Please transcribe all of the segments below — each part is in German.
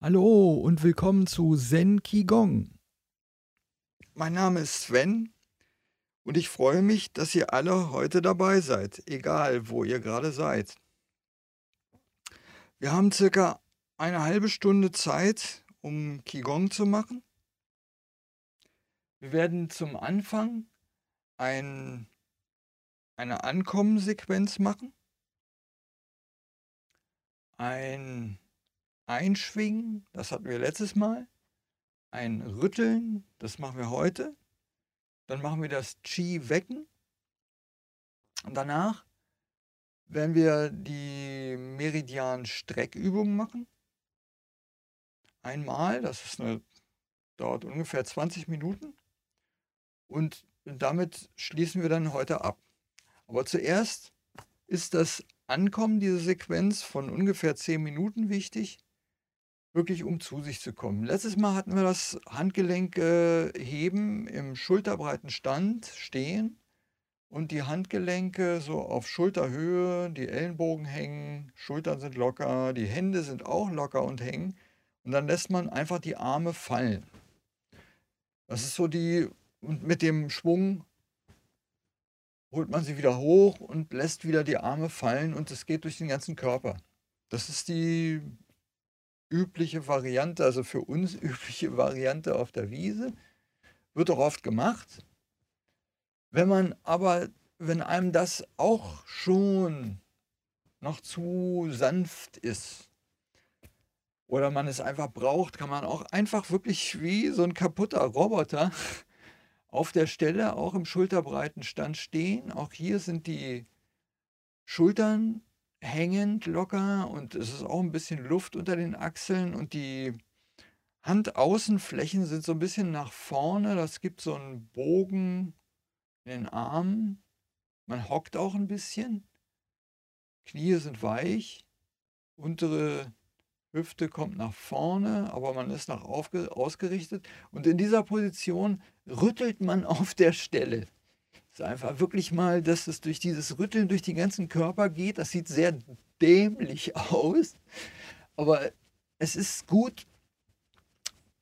Hallo und willkommen zu Zen Qigong. Mein Name ist Sven und ich freue mich, dass ihr alle heute dabei seid, egal wo ihr gerade seid. Wir haben circa eine halbe Stunde Zeit, um Qigong zu machen. Wir werden zum Anfang ein, eine Ankommensequenz machen, ein Einschwingen, das hatten wir letztes Mal, ein Rütteln, das machen wir heute, dann machen wir das Qi wecken und danach werden wir die Meridian-Streckübung machen. Einmal, das ist eine, dauert ungefähr 20 Minuten. Und damit schließen wir dann heute ab. Aber zuerst ist das Ankommen dieser Sequenz von ungefähr 10 Minuten wichtig, wirklich um zu sich zu kommen. Letztes Mal hatten wir das Handgelenke heben im schulterbreiten Stand, stehen und die Handgelenke so auf Schulterhöhe, die Ellenbogen hängen, Schultern sind locker, die Hände sind auch locker und hängen. Und dann lässt man einfach die Arme fallen. Das ist so die, und mit dem Schwung holt man sie wieder hoch und lässt wieder die Arme fallen und es geht durch den ganzen Körper. Das ist die übliche Variante, also für uns übliche Variante auf der Wiese. Wird auch oft gemacht. Wenn man aber, wenn einem das auch schon noch zu sanft ist oder man es einfach braucht, kann man auch einfach wirklich wie so ein kaputter Roboter auf der Stelle auch im schulterbreiten Stand stehen. Auch hier sind die Schultern hängend locker und es ist auch ein bisschen Luft unter den Achseln und die Handaußenflächen sind so ein bisschen nach vorne. Das gibt so einen Bogen in den Armen. Man hockt auch ein bisschen. Knie sind weich. Untere Hüfte kommt nach vorne, aber man ist nach ausgerichtet. Und in dieser Position rüttelt man auf der Stelle. Ist einfach wirklich mal, dass es durch dieses Rütteln durch den ganzen Körper geht. Das sieht sehr dämlich aus. Aber es ist gut,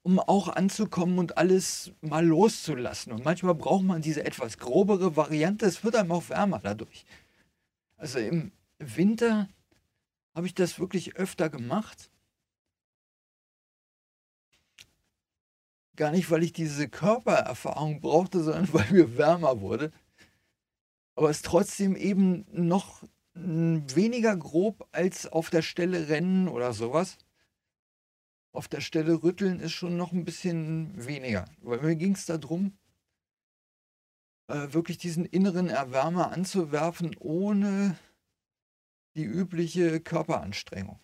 um auch anzukommen und alles mal loszulassen. Und manchmal braucht man diese etwas grobere Variante. Es wird einem auch wärmer dadurch. Also im Winter habe ich das wirklich öfter gemacht. Gar nicht, weil ich diese Körpererfahrung brauchte, sondern weil mir wärmer wurde. Aber es ist trotzdem eben noch weniger grob als auf der Stelle rennen oder sowas auf der Stelle rütteln ist schon noch ein bisschen weniger. Weil mir ging es darum, äh, wirklich diesen inneren Erwärmer anzuwerfen, ohne die übliche Körperanstrengung.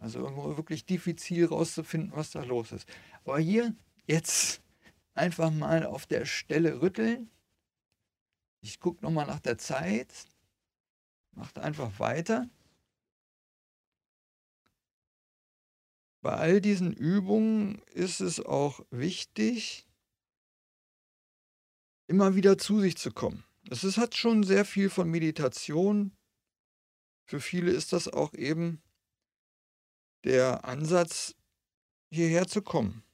Also wirklich diffizil rauszufinden, was da los ist. Aber hier jetzt einfach mal auf der Stelle rütteln. Ich gucke nochmal nach der Zeit. Macht einfach weiter. Bei all diesen Übungen ist es auch wichtig, immer wieder zu sich zu kommen. Es hat schon sehr viel von Meditation. Für viele ist das auch eben der Ansatz, hierher zu kommen.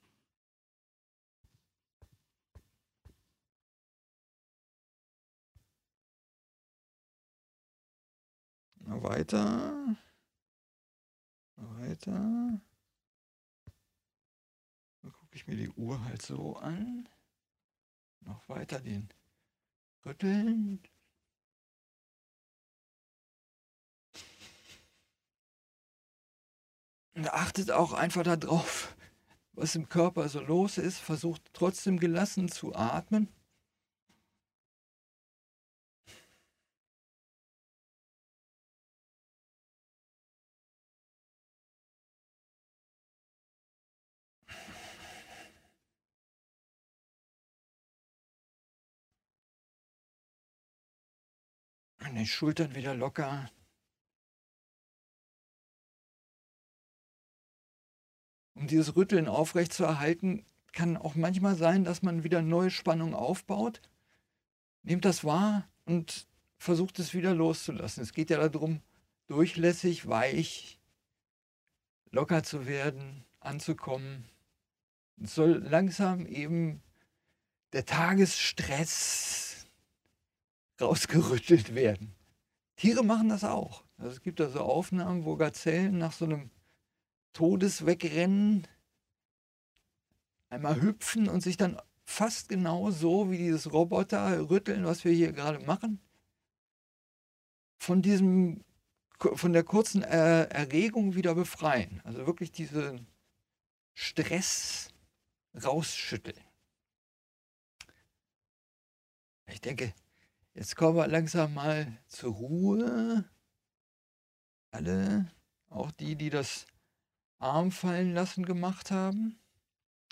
Mal weiter. Mal weiter gucke ich mir die Uhr halt so an. Noch weiter den Rütteln. Und achtet auch einfach darauf, was im Körper so los ist. Versucht trotzdem gelassen zu atmen. Den Schultern wieder locker. Um dieses Rütteln aufrechtzuerhalten, kann auch manchmal sein, dass man wieder neue Spannung aufbaut. Nehmt das wahr und versucht es wieder loszulassen. Es geht ja darum, durchlässig, weich, locker zu werden, anzukommen. Es soll langsam eben der Tagesstress rausgerüttelt werden. Tiere machen das auch. Also es gibt da so Aufnahmen, wo Gazellen nach so einem Todeswegrennen einmal hüpfen und sich dann fast genau so wie dieses Roboter-Rütteln, was wir hier gerade machen, von diesem von der kurzen Erregung wieder befreien. Also wirklich diesen Stress rausschütteln. Ich denke, jetzt kommen wir langsam mal zur Ruhe. Alle, auch die, die das Arm fallen lassen gemacht haben.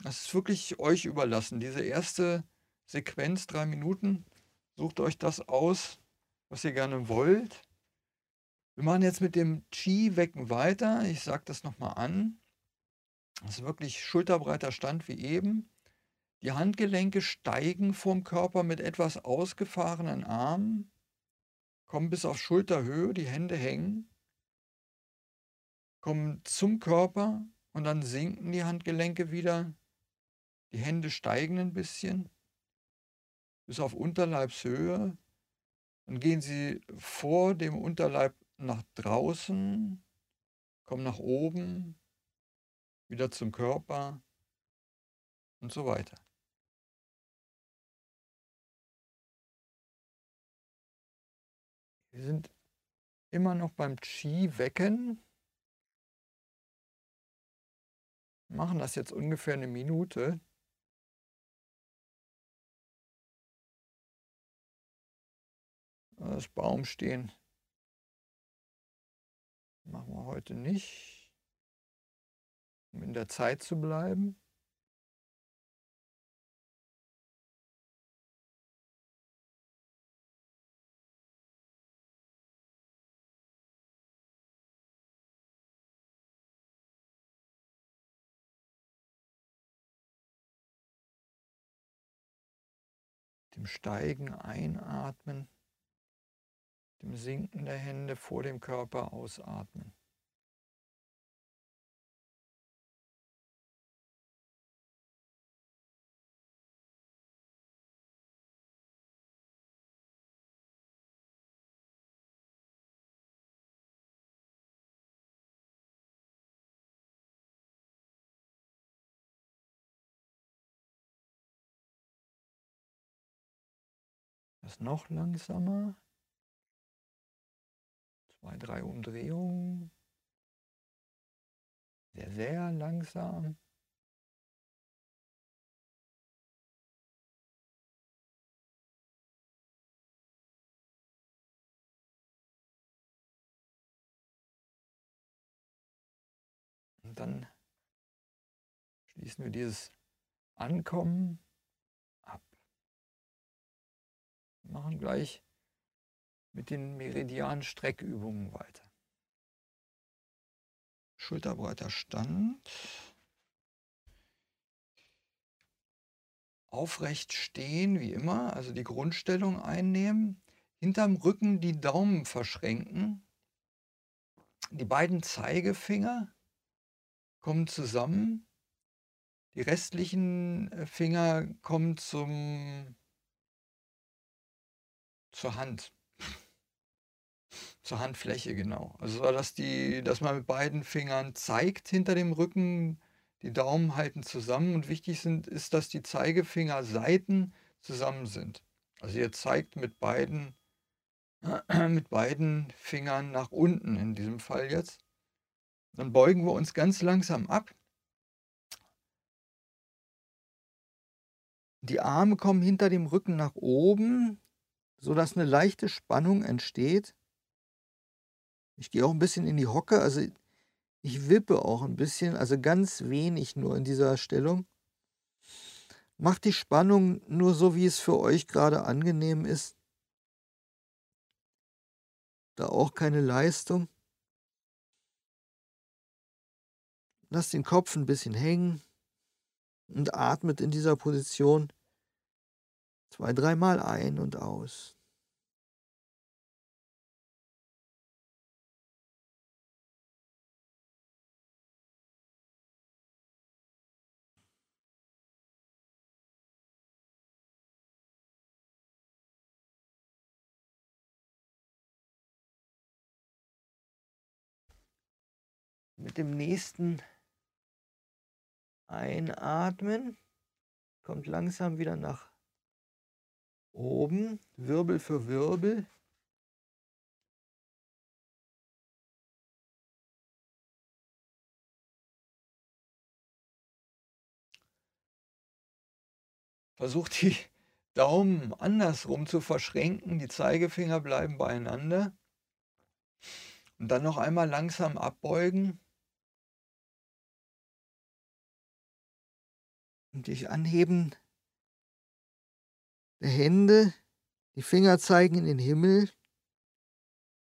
Das ist wirklich euch überlassen. Diese erste Sequenz, drei Minuten, sucht euch das aus, was ihr gerne wollt. Wir machen jetzt mit dem Chi-Wecken weiter. Ich sage das nochmal an. Das ist wirklich schulterbreiter Stand wie eben. Die Handgelenke steigen vom Körper mit etwas ausgefahrenen Armen, kommen bis auf Schulterhöhe, die Hände hängen, kommen zum Körper und dann sinken die Handgelenke wieder. Die Hände steigen ein bisschen bis auf Unterleibshöhe. Dann gehen sie vor dem Unterleib nach draußen, kommen nach oben, wieder zum Körper und so weiter. Wir sind immer noch beim Chi-Wecken. Machen das jetzt ungefähr eine Minute. Das Baumstehen machen wir heute nicht, um in der Zeit zu bleiben. Dem Steigen einatmen, dem Sinken der Hände vor dem Körper ausatmen. Das noch langsamer. Zwei, drei Umdrehungen. Sehr, sehr langsam. Und dann schließen wir dieses Ankommen machen gleich mit den Meridian-Streckübungen weiter. Schulterbreiter Stand. Aufrecht stehen, wie immer, also die Grundstellung einnehmen. Hinterm Rücken die Daumen verschränken. Die beiden Zeigefinger kommen zusammen. Die restlichen äh, Finger kommen zum zur Hand. Zur Handfläche, genau. Also, dass, die, dass man mit beiden Fingern zeigt hinter dem Rücken, die Daumen halten zusammen und wichtig sind, ist, dass die Zeigefingerseiten zusammen sind. Also ihr zeigt mit beiden, mit beiden Fingern nach unten in diesem Fall jetzt. Dann beugen wir uns ganz langsam ab. Die Arme kommen hinter dem Rücken nach oben sodass eine leichte Spannung entsteht. Ich gehe auch ein bisschen in die Hocke, also ich wippe auch ein bisschen, also ganz wenig nur in dieser Stellung. Macht die Spannung nur so, wie es für euch gerade angenehm ist. Da auch keine Leistung. Lasst den Kopf ein bisschen hängen und atmet in dieser Position zwei, dreimal ein und aus. mit dem nächsten Einatmen kommt langsam wieder nach oben, Wirbel für Wirbel. Versucht die Daumen andersrum zu verschränken, die Zeigefinger bleiben beieinander. Und dann noch einmal langsam abbeugen. Und durch Anheben der Hände, die Finger zeigen in den Himmel.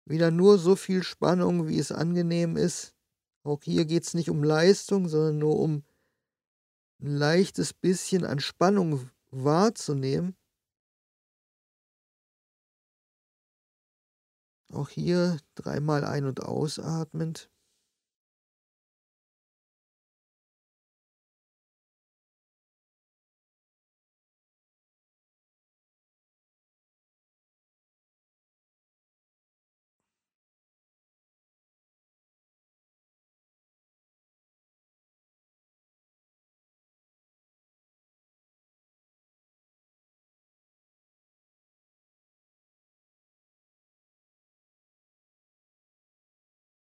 Wieder nur so viel Spannung, wie es angenehm ist. Auch hier geht es nicht um Leistung, sondern nur um ein leichtes bisschen an Spannung wahrzunehmen. Auch hier dreimal ein- und ausatmend.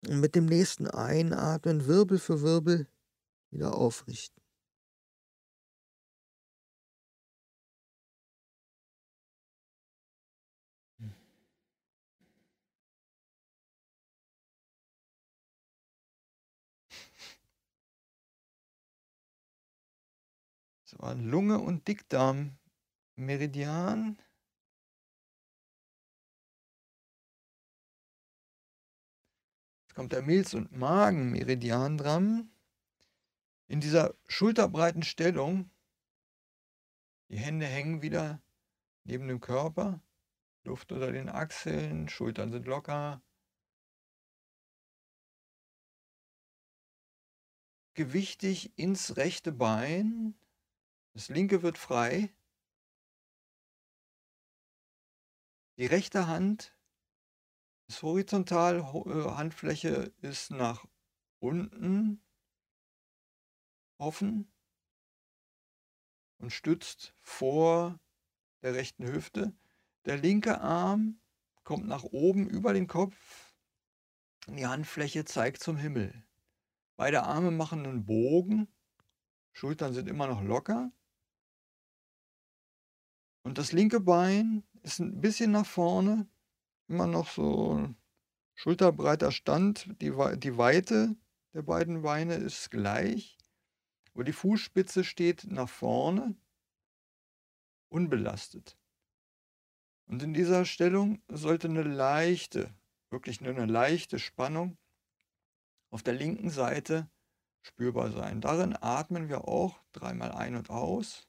Und mit dem nächsten Einatmen Wirbel für Wirbel wieder aufrichten. Das waren Lunge und Dickdarm, Meridian. Jetzt kommt der Milz- und Magenmeridian dran. In dieser schulterbreiten Stellung. Die Hände hängen wieder neben dem Körper. Luft unter den Achseln, Schultern sind locker. Gewichtig ins rechte Bein. Das linke wird frei. Die rechte Hand ist horizontal, äh, Handfläche ist nach unten offen und stützt vor der rechten Hüfte. Der linke Arm kommt nach oben über den Kopf. Die Handfläche zeigt zum Himmel. Beide Arme machen einen Bogen. Schultern sind immer noch locker. Und das linke Bein ist ein bisschen nach vorne, immer noch so schulterbreiter Stand. Die, die Weite der beiden Beine ist gleich. Aber die Fußspitze steht nach vorne, unbelastet. Und in dieser Stellung sollte eine leichte, wirklich nur eine leichte Spannung auf der linken Seite spürbar sein. Darin atmen wir auch dreimal ein und aus.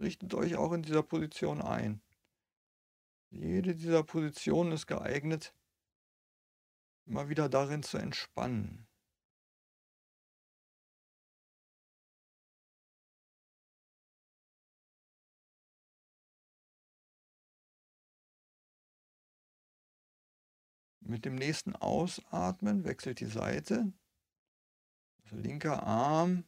Richtet euch auch in dieser Position ein. Jede dieser Positionen ist geeignet, immer wieder darin zu entspannen. Mit dem nächsten Ausatmen wechselt die Seite. Also linker Arm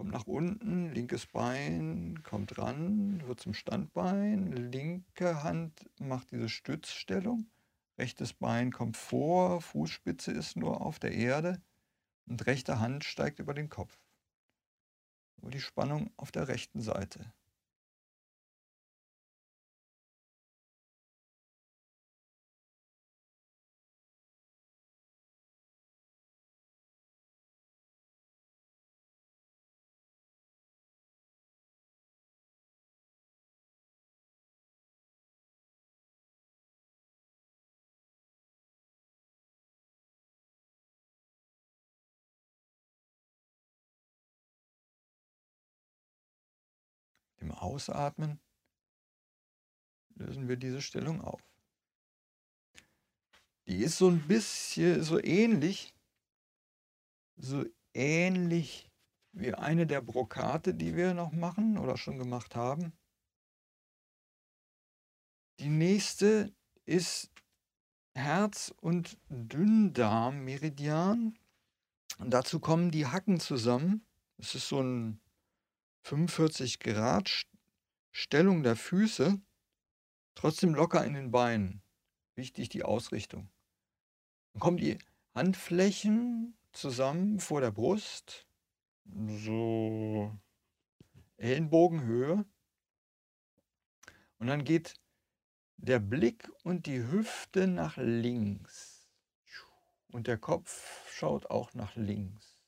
kommt nach unten, linkes Bein kommt ran, wird zum Standbein, linke Hand macht diese Stützstellung, rechtes Bein kommt vor, Fußspitze ist nur auf der Erde und rechte Hand steigt über den Kopf. Nur die Spannung auf der rechten Seite. Ausatmen lösen wir diese Stellung auf. Die ist so ein bisschen so ähnlich, so ähnlich wie eine der Brokate, die wir noch machen oder schon gemacht haben. Die nächste ist Herz- und Dünndarm-Meridian. Und dazu kommen die Hacken zusammen. Es ist so ein 45 Grad Stellung der Füße, trotzdem locker in den Beinen. Wichtig die Ausrichtung. Dann kommen die Handflächen zusammen vor der Brust, so Ellenbogenhöhe. Und dann geht der Blick und die Hüfte nach links. Und der Kopf schaut auch nach links.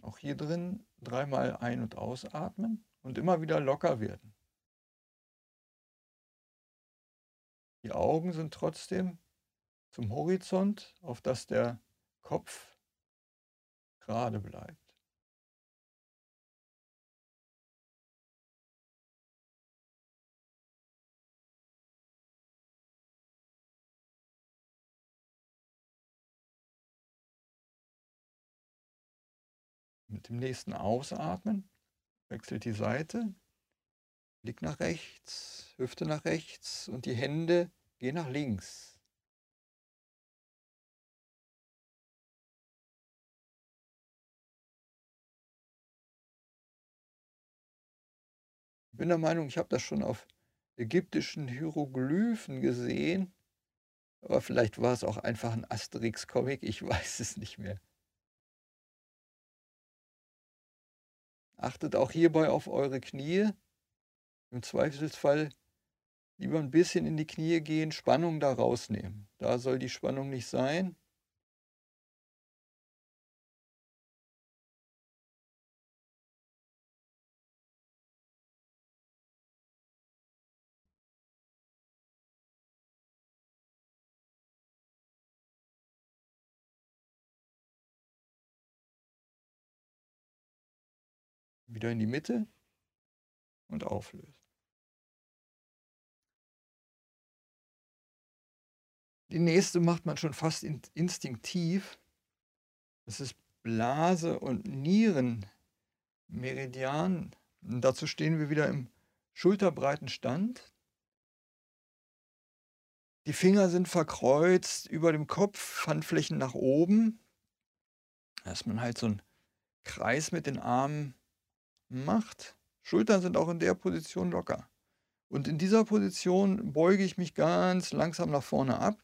Auch hier drin dreimal ein- und ausatmen und immer wieder locker werden. Die Augen sind trotzdem zum Horizont, auf das der Kopf gerade bleibt. Mit dem nächsten Ausatmen wechselt die Seite, Blick nach rechts, Hüfte nach rechts und die Hände gehen nach links. Ich bin der Meinung, ich habe das schon auf ägyptischen Hieroglyphen gesehen, aber vielleicht war es auch einfach ein Asterix-Comic, ich weiß es nicht mehr. Achtet auch hierbei auf eure Knie. Im Zweifelsfall lieber ein bisschen in die Knie gehen, Spannung da rausnehmen. Da soll die Spannung nicht sein. Wieder in die Mitte und auflösen. Die nächste macht man schon fast instinktiv. Das ist Blase- und Nierenmeridian. Und dazu stehen wir wieder im schulterbreiten Stand. Die Finger sind verkreuzt über dem Kopf, Handflächen nach oben. Dass man halt so einen Kreis mit den Armen macht. Schultern sind auch in der Position locker. Und in dieser Position beuge ich mich ganz langsam nach vorne ab,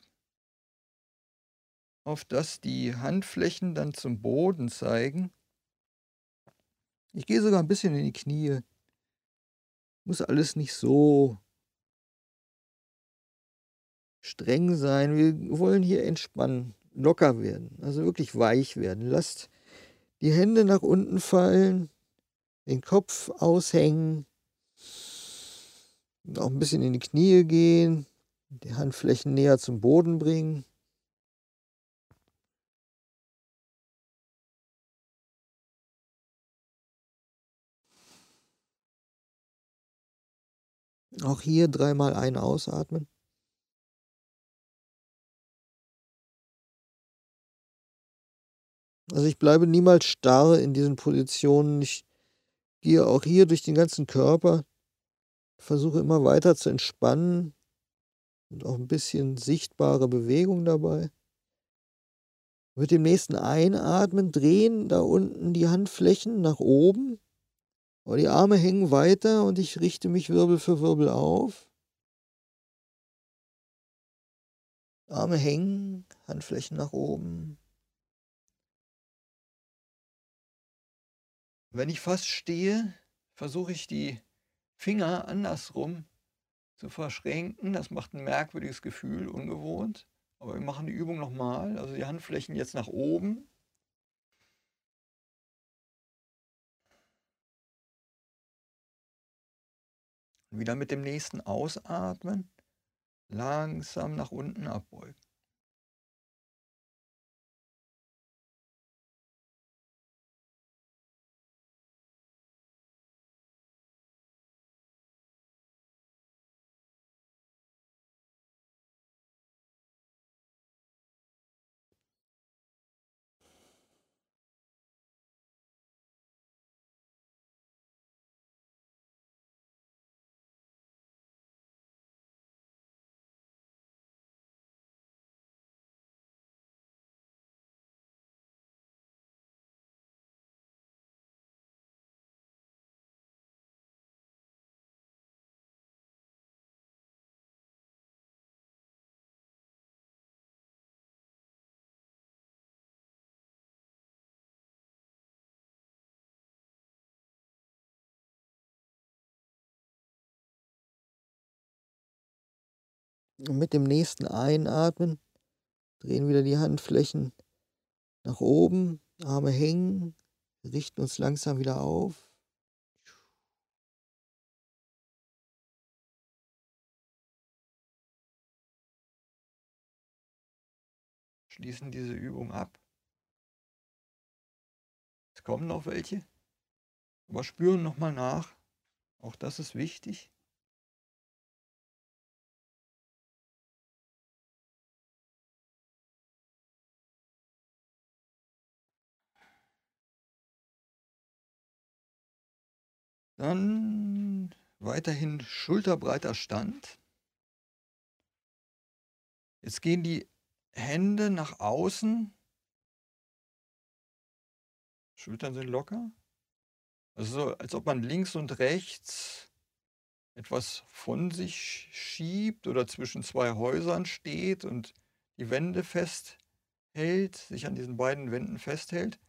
auf dass die Handflächen dann zum Boden zeigen. Ich gehe sogar ein bisschen in die Knie. Muss alles nicht so streng sein. Wir wollen hier entspannen, locker werden, also wirklich weich werden. Lasst die Hände nach unten fallen, den Kopf aushängen, auch ein bisschen in die Knie gehen, die Handflächen näher zum Boden bringen. Auch hier dreimal ein ausatmen. Also ich bleibe niemals starr in diesen Positionen. Ich gehe auch hier durch den ganzen Körper, versuche immer weiter zu entspannen und auch ein bisschen sichtbare Bewegung dabei. Mit dem nächsten Einatmen drehen da unten die Handflächen nach oben. Aber die Arme hängen weiter und ich richte mich Wirbel für Wirbel auf. Arme hängen, Handflächen nach oben. Wenn ich fast stehe, versuche ich die Finger andersrum zu verschränken. Das macht ein merkwürdiges Gefühl, ungewohnt. Aber wir machen die Übung nochmal. Also die Handflächen jetzt nach oben. Wieder mit dem nächsten Ausatmen langsam nach unten abbeugen. Und mit dem nächsten Einatmen drehen wieder die Handflächen nach oben, Arme hängen, richten uns langsam wieder auf. Schließen diese Übung ab. Es kommen noch welche, aber spüren nochmal nach. Auch das ist wichtig. Dann weiterhin schulterbreiter Stand. Jetzt gehen die Hände nach außen. Schultern sind locker. Also so, als ob man links und rechts etwas von sich schiebt oder zwischen zwei Häusern steht und die Wände festhält, sich an diesen beiden Wänden festhält.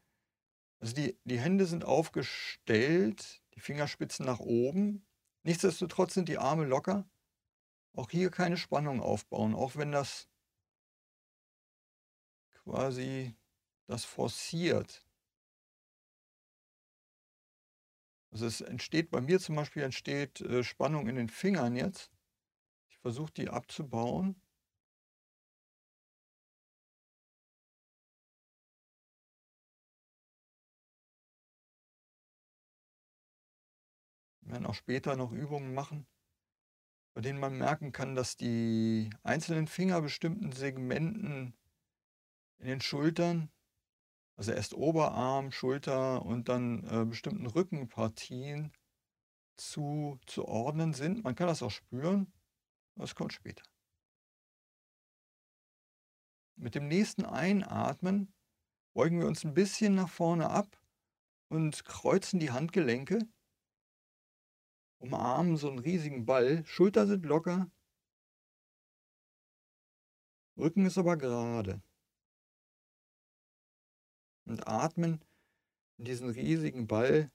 Also die, die Hände sind aufgestellt, die Fingerspitzen nach oben. Nichtsdestotrotz sind die Arme locker. Auch hier keine Spannung aufbauen, auch wenn das quasi das forciert. Also es entsteht bei mir zum Beispiel entsteht äh, Spannung in den Fingern jetzt. Ich versuche die abzubauen. Wir werden auch später noch Übungen machen, bei denen man merken kann, dass die einzelnen Finger bestimmten Segmenten in den Schultern, also erst Oberarm, Schulter und dann äh, bestimmten Rückenpartien zuzuordnen sind. Man kann das auch spüren, das kommt später. Mit dem nächsten Einatmen beugen wir uns ein bisschen nach vorne ab und kreuzen die Handgelenke umarmen so einen riesigen Ball. Schulter sind locker. Rücken ist aber gerade. Und atmen in diesen riesigen Ball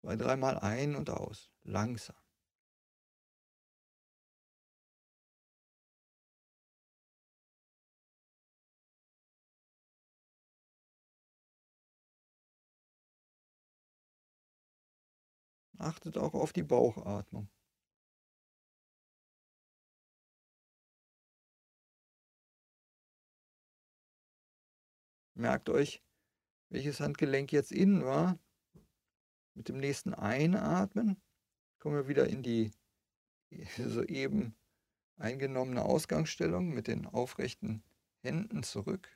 zwei, dreimal ein und aus. Langsam. Achtet auch auf die Bauchatmung. Merkt euch, welches Handgelenk jetzt innen war. Mit dem nächsten Einatmen kommen wir wieder in die soeben eingenommene Ausgangsstellung mit den aufrechten Händen zurück.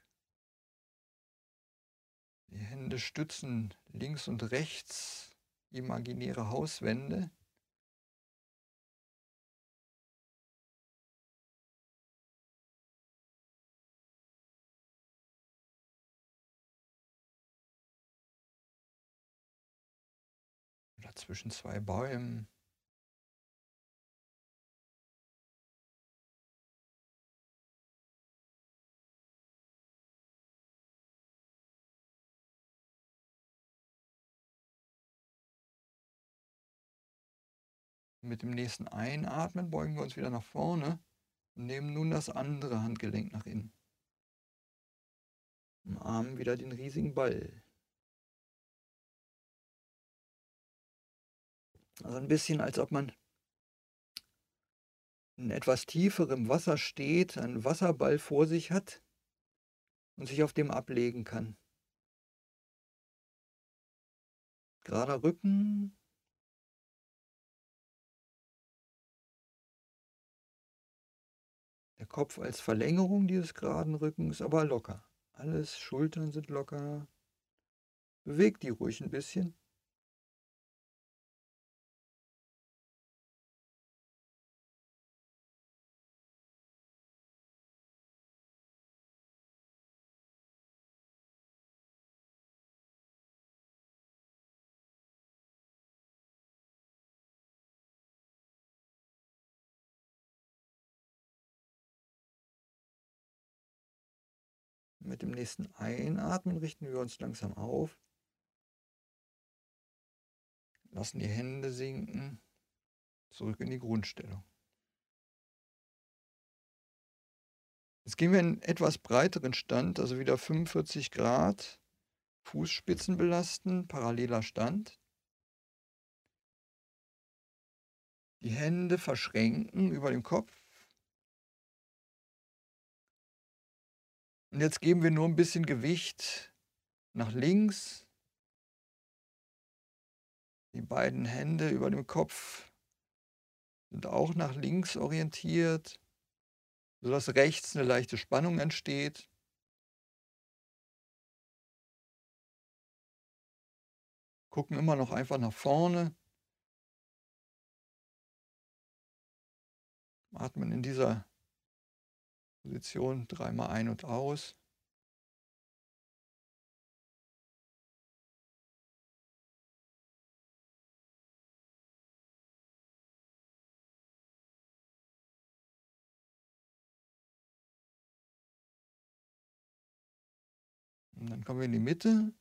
Die Hände stützen links und rechts imaginäre Hauswände. Zwischen zwei Bäumen. Mit dem nächsten Einatmen beugen wir uns wieder nach vorne und nehmen nun das andere Handgelenk nach innen. Umarmen wieder den riesigen Ball. Also ein bisschen, als ob man in etwas tieferem Wasser steht, einen Wasserball vor sich hat und sich auf dem ablegen kann. Gerader Rücken, Kopf als Verlängerung dieses geraden Rückens, aber locker. Alles, Schultern sind locker. Bewegt die ruhig ein bisschen. Mit dem nächsten Einatmen richten wir uns langsam auf. Lassen die Hände sinken. Zurück in die Grundstellung. Jetzt gehen wir in einen etwas breiteren Stand, also wieder 45 Grad. Fußspitzen belasten, paralleler Stand. Die Hände verschränken über dem Kopf. Und jetzt geben wir nur ein bisschen Gewicht nach links. Die beiden Hände über dem Kopf sind auch nach links orientiert, sodass rechts eine leichte Spannung entsteht. Gucken immer noch einfach nach vorne. Atmen in dieser Position dreimal ein und aus. Und dann kommen wir in die Mitte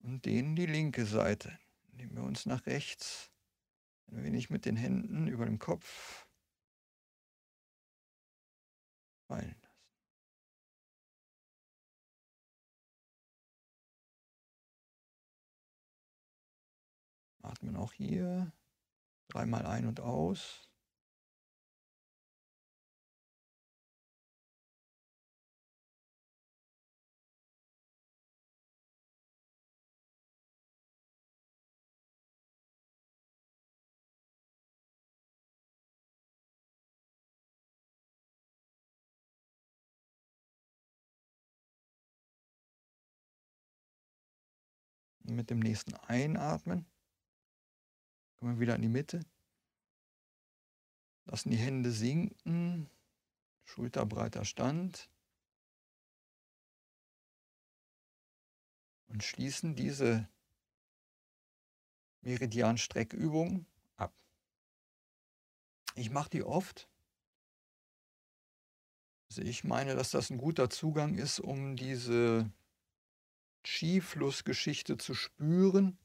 und dehnen die linke Seite. Nehmen wir uns nach rechts ein wenig mit den Händen über dem Kopf fallen lassen. Atmen auch hier dreimal ein und aus. Mit dem nächsten Einatmen kommen wir wieder in die Mitte. Lassen die Hände sinken, schulterbreiter Stand. Und schließen diese Meridian-Streckübung ab. Ich mache die oft. Also ich meine, dass das ein guter Zugang ist, um diese Skiflussgeschichte zu spüren.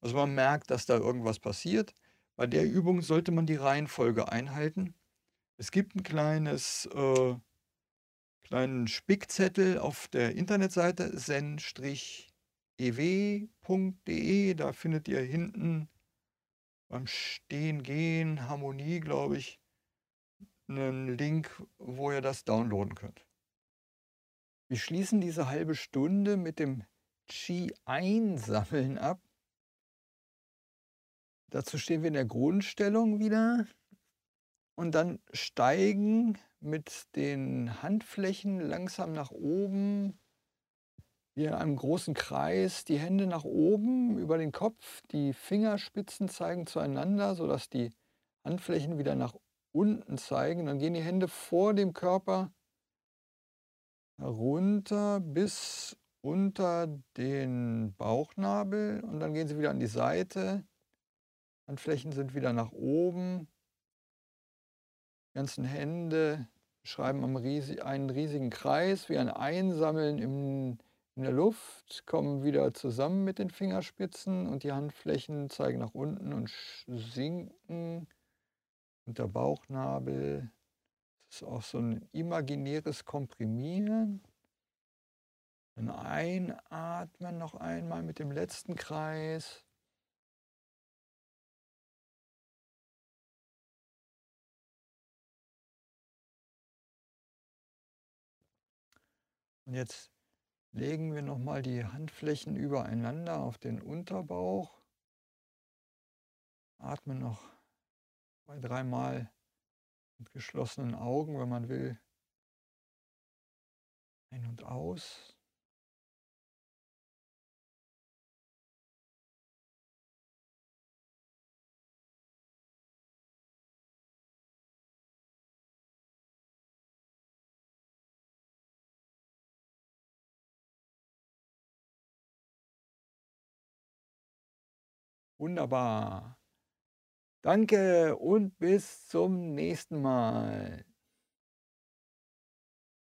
Also man merkt, dass da irgendwas passiert. Bei der Übung sollte man die Reihenfolge einhalten. Es gibt ein kleines äh, kleinen Spickzettel auf der Internetseite zen-ew.de. Da findet ihr hinten beim Stehen, Gehen, Harmonie, glaube ich, einen Link, wo ihr das downloaden könnt. Wir schließen diese halbe Stunde mit dem Qi-Einsammeln ab. Dazu stehen wir in der Grundstellung wieder und dann steigen mit den Handflächen langsam nach oben, wie in einem großen Kreis, die Hände nach oben über den Kopf, die Fingerspitzen zeigen zueinander, sodass die Handflächen wieder nach unten zeigen. Dann gehen die Hände vor dem Körper herunter bis unter den Bauchnabel und dann gehen sie wieder an die Seite. Handflächen sind wieder nach oben. Die ganzen Hände schreiben einen riesigen Kreis, wie ein Einsammeln im, in der Luft, kommen wieder zusammen mit den Fingerspitzen und die Handflächen zeigen nach unten und sinken. Und der Bauchnabel ist auch so ein imaginäres Komprimieren. Dann einatmen noch einmal mit dem letzten Kreis. Und jetzt legen wir nochmal die Handflächen übereinander auf den Unterbauch. Atmen noch zwei, dreimal mit geschlossenen Augen, wenn man will. Ein und aus. Wunderbar. Danke und bis zum nächsten Mal.